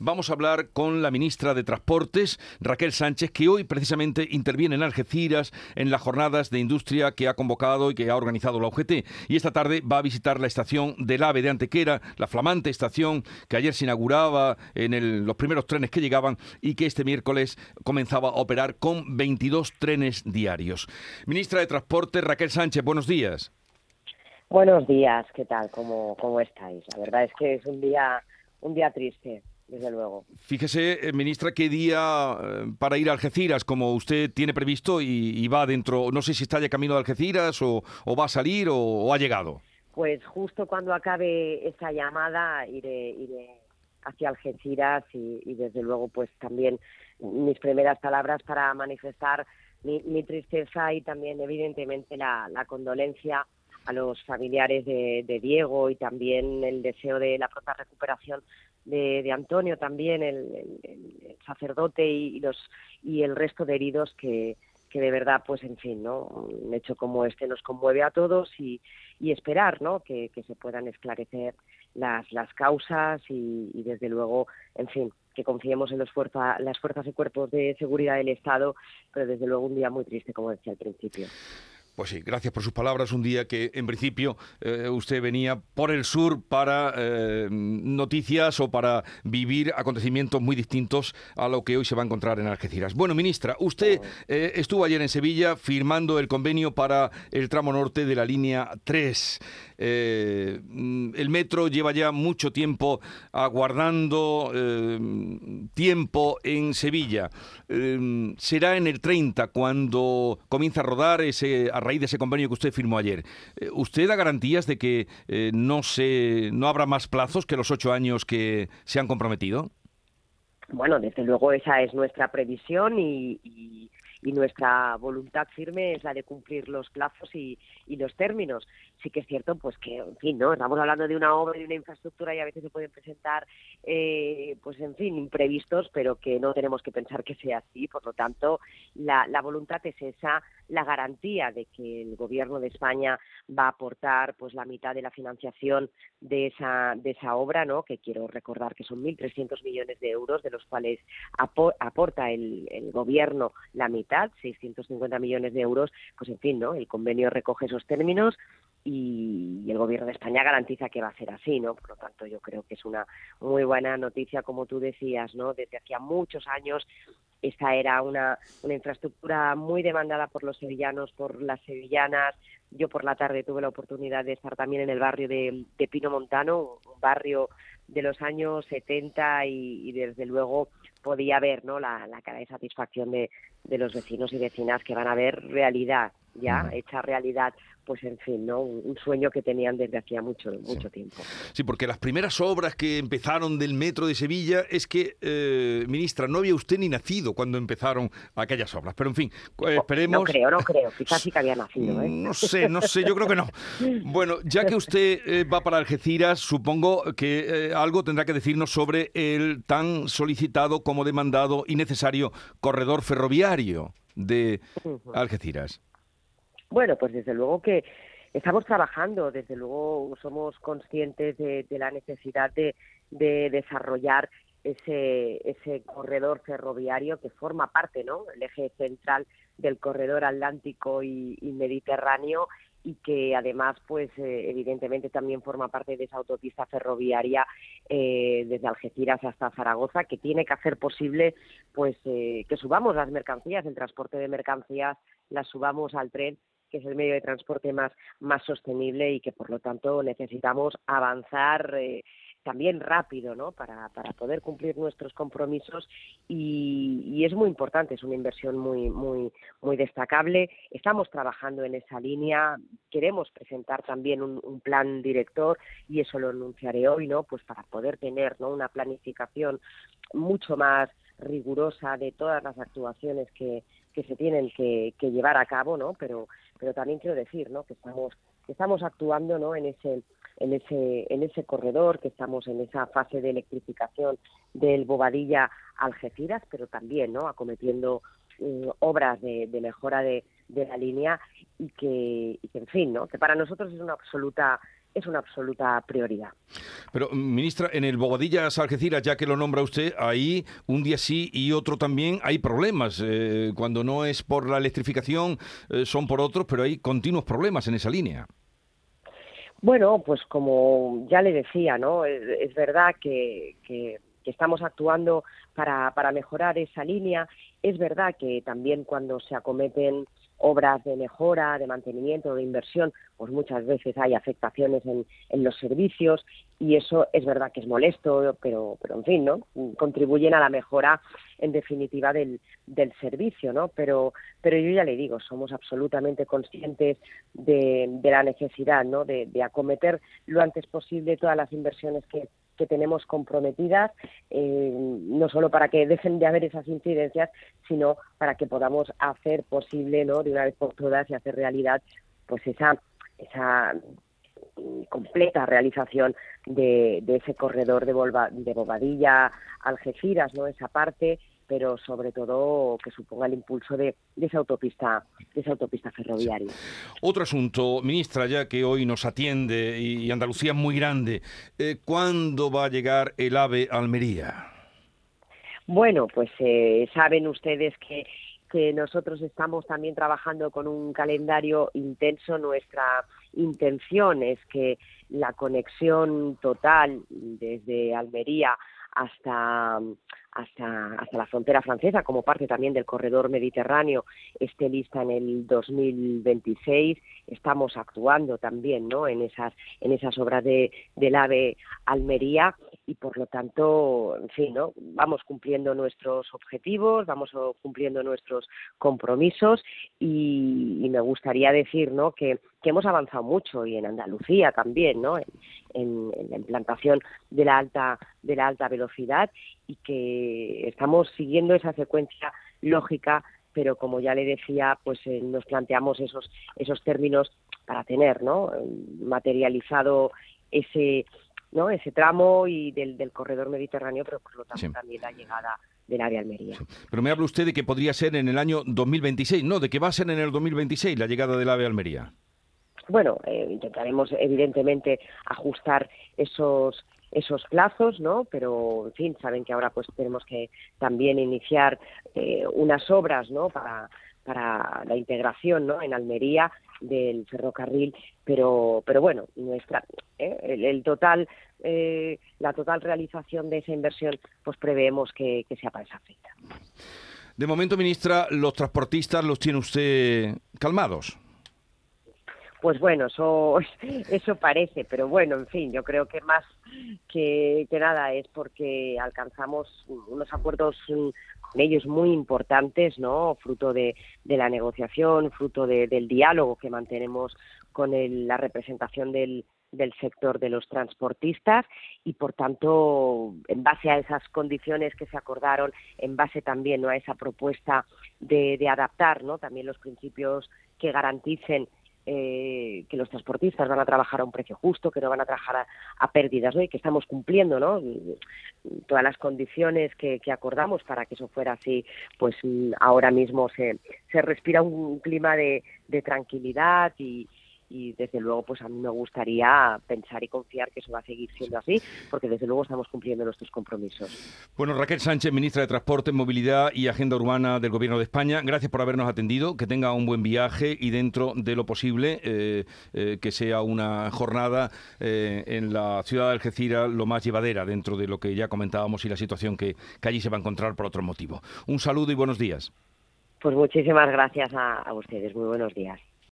vamos a hablar con la ministra de Transportes, Raquel Sánchez, que hoy precisamente interviene en Algeciras en las jornadas de industria que ha convocado y que ha organizado la UGT. Y esta tarde va a visitar la estación del AVE de Antequera, la flamante estación que ayer se inauguraba en los primeros trenes que llegaban y que este miércoles comenzaba a operar con 22 trenes diarios. Ministra de Transportes, Raquel Sánchez, buenos días. Buenos días, ¿qué tal? ¿Cómo, cómo estáis? La verdad es que es un día, un día triste, desde luego. Fíjese, eh, ministra, qué día eh, para ir a Algeciras, como usted tiene previsto y, va dentro, no sé si está ya camino de Algeciras o, va a salir o, ha llegado. Pues justo cuando acabe esa llamada iré, iré hacia Algeciras y, desde luego pues también mis primeras palabras para manifestar mi, tristeza y también evidentemente la, la condolencia a los familiares de, Diego y también el deseo de la propia recuperación de, Antonio también el, sacerdote y, los y el resto de heridos que, que de verdad pues en fin no un hecho como este nos conmueve a todos y, y esperar no que, se puedan esclarecer las las causas y, desde luego en fin que confiemos en los fuerza, las fuerzas y cuerpos de seguridad del Estado, pero desde luego un día muy triste, como decía al principio. Pues sí, gracias por sus palabras. Un día que en principio eh, usted venía por el sur para eh, noticias o para vivir acontecimientos muy distintos a lo que hoy se va a encontrar en Algeciras. Bueno, ministra, usted eh, estuvo ayer en Sevilla firmando el convenio para el tramo norte de la línea 3. el metro lleva ya mucho tiempo aguardando tiempo en Sevilla. será en el 30 cuando comienza a rodar ese raíz de ese convenio que usted firmó ayer, eh, ¿usted da garantías de que eh, no, se, no habrá más plazos que los ocho años que se han comprometido? Bueno, desde luego esa es nuestra previsión y y nuestra voluntad firme es la de cumplir los plazos y, y, los términos. Sí que es cierto, pues que, en fin, ¿no? Estamos hablando de una obra y una infraestructura y a veces se pueden presentar, eh, pues en fin, imprevistos, pero que no tenemos que pensar que sea así. Por lo tanto, la, la voluntad es esa, la garantía de que el Gobierno de España va a aportar, pues la mitad de la financiación de esa de esa obra, ¿no? Que quiero recordar que son 1.300 millones de euros, de los cuales aporta el, el Gobierno la mitad 650 millones de euros, pues en fin, ¿no? El convenio recoge esos términos y, el gobierno de España garantiza que va a ser así, ¿no? Por lo tanto, yo creo que es una muy buena noticia, como tú decías, ¿no? Desde hacía muchos años esta era una, una infraestructura muy demandada por los sevillanos, por las sevillanas. Yo por la tarde tuve la oportunidad de estar también en el barrio de, Pino Montano, un barrio de los años 70 y, desde luego podía ver ¿no? la, cara de satisfacción de, de los vecinos y vecinas que van a ver realidad ya hecha realidad pues en fin, ¿no? Un sueño que tenían desde hacía mucho, mucho tiempo. Sí, porque las primeras obras que empezaron del metro de Sevilla es que, eh, ministra, no había usted ni nacido cuando empezaron aquellas obras. Pero en fin, eh, esperemos. No creo, no creo. Quizás sí que había nacido, ¿eh? No sé, no sé, yo creo que no. Bueno, ya que usted eh, va para Algeciras, supongo que algo tendrá que decirnos sobre el tan solicitado como demandado y necesario corredor ferroviario de Algeciras. Bueno, pues desde luego que estamos trabajando, desde luego somos conscientes de, la necesidad de, desarrollar ese, ese corredor ferroviario que forma parte, ¿no? El eje central del corredor atlántico y, mediterráneo y que además, pues eh, evidentemente también forma parte de esa autopista ferroviaria eh, desde Algeciras hasta Zaragoza, que tiene que hacer posible, pues, eh, que subamos las mercancías, el transporte de mercancías, las subamos al tren que es el medio de transporte más, más sostenible y que por lo tanto necesitamos avanzar eh, también rápido ¿no? para, para poder cumplir nuestros compromisos y, es muy importante, es una inversión muy, muy, muy destacable. Estamos trabajando en esa línea, queremos presentar también un, un plan director y eso lo anunciaré hoy, ¿no? pues para poder tener ¿no? una planificación mucho más rigurosa de todas las actuaciones que, que se tienen que, llevar a cabo, ¿no? Pero pero también quiero decir ¿no? que estamos que estamos actuando ¿no? en ese en ese en ese corredor que estamos en esa fase de electrificación del Bobadilla Algeciras pero también no acometiendo mm, obras de, mejora de, de, la línea y que, y que en fin no que para nosotros es una absoluta es una absoluta prioridad. Pero, ministra, en el Bobadillas Algeciras, ya que lo nombra usted, ahí un día sí y otro también hay problemas. Eh, cuando no es por la electrificación, eh, son por otros, pero hay continuos problemas en esa línea. Bueno, pues como ya le decía, ¿no? Es, verdad que, que, estamos actuando para, para mejorar esa línea. Es verdad que también cuando se acometen obras de mejora, de mantenimiento, de inversión, pues muchas veces hay afectaciones en, en, los servicios y eso es verdad que es molesto, pero, pero en fin, ¿no? Contribuyen a la mejora, en definitiva, del, del servicio, ¿no? Pero, pero yo ya le digo, somos absolutamente conscientes de, de la necesidad, ¿no? De, acometer lo antes posible todas las inversiones que, que tenemos comprometidas, eh, no solo para que dejen de haber esas incidencias, sino para que podamos hacer posible, ¿no? De una vez por todas y hacer realidad, pues esa esa completa realización de, de ese corredor de, de Bobadilla Algeciras, ¿no? Esa parte pero sobre todo que suponga el impulso de, esa autopista de esa autopista ferroviaria. Otro asunto, ministra, ya que hoy nos atiende y Andalucía es muy grande, eh, ¿cuándo va a llegar el AVE Almería? Bueno, pues eh, saben ustedes que que nosotros estamos también trabajando con un calendario intenso. Nuestra intención es que la conexión total desde Almería hasta, hasta, hasta la frontera francesa, como parte también del corredor mediterráneo, esté lista en el 2026. Estamos actuando también ¿no? en, esas, en esas obras de, del AVE Almería y por lo tanto, en fin, ¿no? vamos cumpliendo nuestros objetivos, vamos cumpliendo nuestros compromisos y, me gustaría decir ¿no? que, que, hemos avanzado mucho y en Andalucía también, ¿no? En, la implantación de la alta de la alta velocidad y que estamos siguiendo esa secuencia lógica pero como ya le decía, pues eh, nos planteamos esos esos términos para tener, ¿no? materializado ese ¿no? ese tramo y del, del corredor mediterráneo, pero por lo tanto también la llegada del área Almería. Pero me habla usted de que podría ser en el año 2026, ¿no? De que va a ser en el 2026 la llegada del AVE Almería. Bueno, eh, intentaremos evidentemente ajustar esos esos plazos, ¿no? Pero, en fin, saben que ahora pues tenemos que también iniciar eh, unas obras, ¿no? Para, para la integración, ¿no? En Almería del ferrocarril, pero, pero bueno, nuestra, ¿eh? el, total, eh, la total realización de esa inversión, pues preveemos que, que sea para esa fecha. De momento, ministra, los transportistas los tiene usted calmados. Pues bueno, eso, parece, pero bueno, en fin, yo creo que más que, nada es porque alcanzamos unos acuerdos con ellos muy importantes, ¿no? Fruto de, de la negociación, fruto del diálogo que mantenemos con la representación del, del sector de los transportistas y por tanto en base a esas condiciones que se acordaron en base también ¿no? a esa propuesta de, de adaptar ¿no? también los principios que garanticen eh, que los transportistas van a trabajar a un precio justo, que no van a trabajar a, pérdidas, ¿no? Y que estamos cumpliendo, ¿no? Todas las condiciones que, acordamos para que eso fuera así, pues ahora mismo se, se respira un clima de tranquilidad y, y desde luego pues a mí me gustaría pensar y confiar que eso va a seguir siendo así porque desde luego estamos cumpliendo nuestros compromisos. Bueno, Raquel Sánchez, ministra de Transporte, Movilidad y Agenda Urbana del Gobierno de España, gracias por habernos atendido, que tenga un buen viaje y dentro de lo posible eh, eh, que sea una jornada eh, en la ciudad de Algeciras lo más llevadera dentro de lo que ya comentábamos y la situación que, que allí se va a encontrar por otro motivo. Un saludo y buenos días. Pues muchísimas gracias a, a ustedes. Muy buenos días.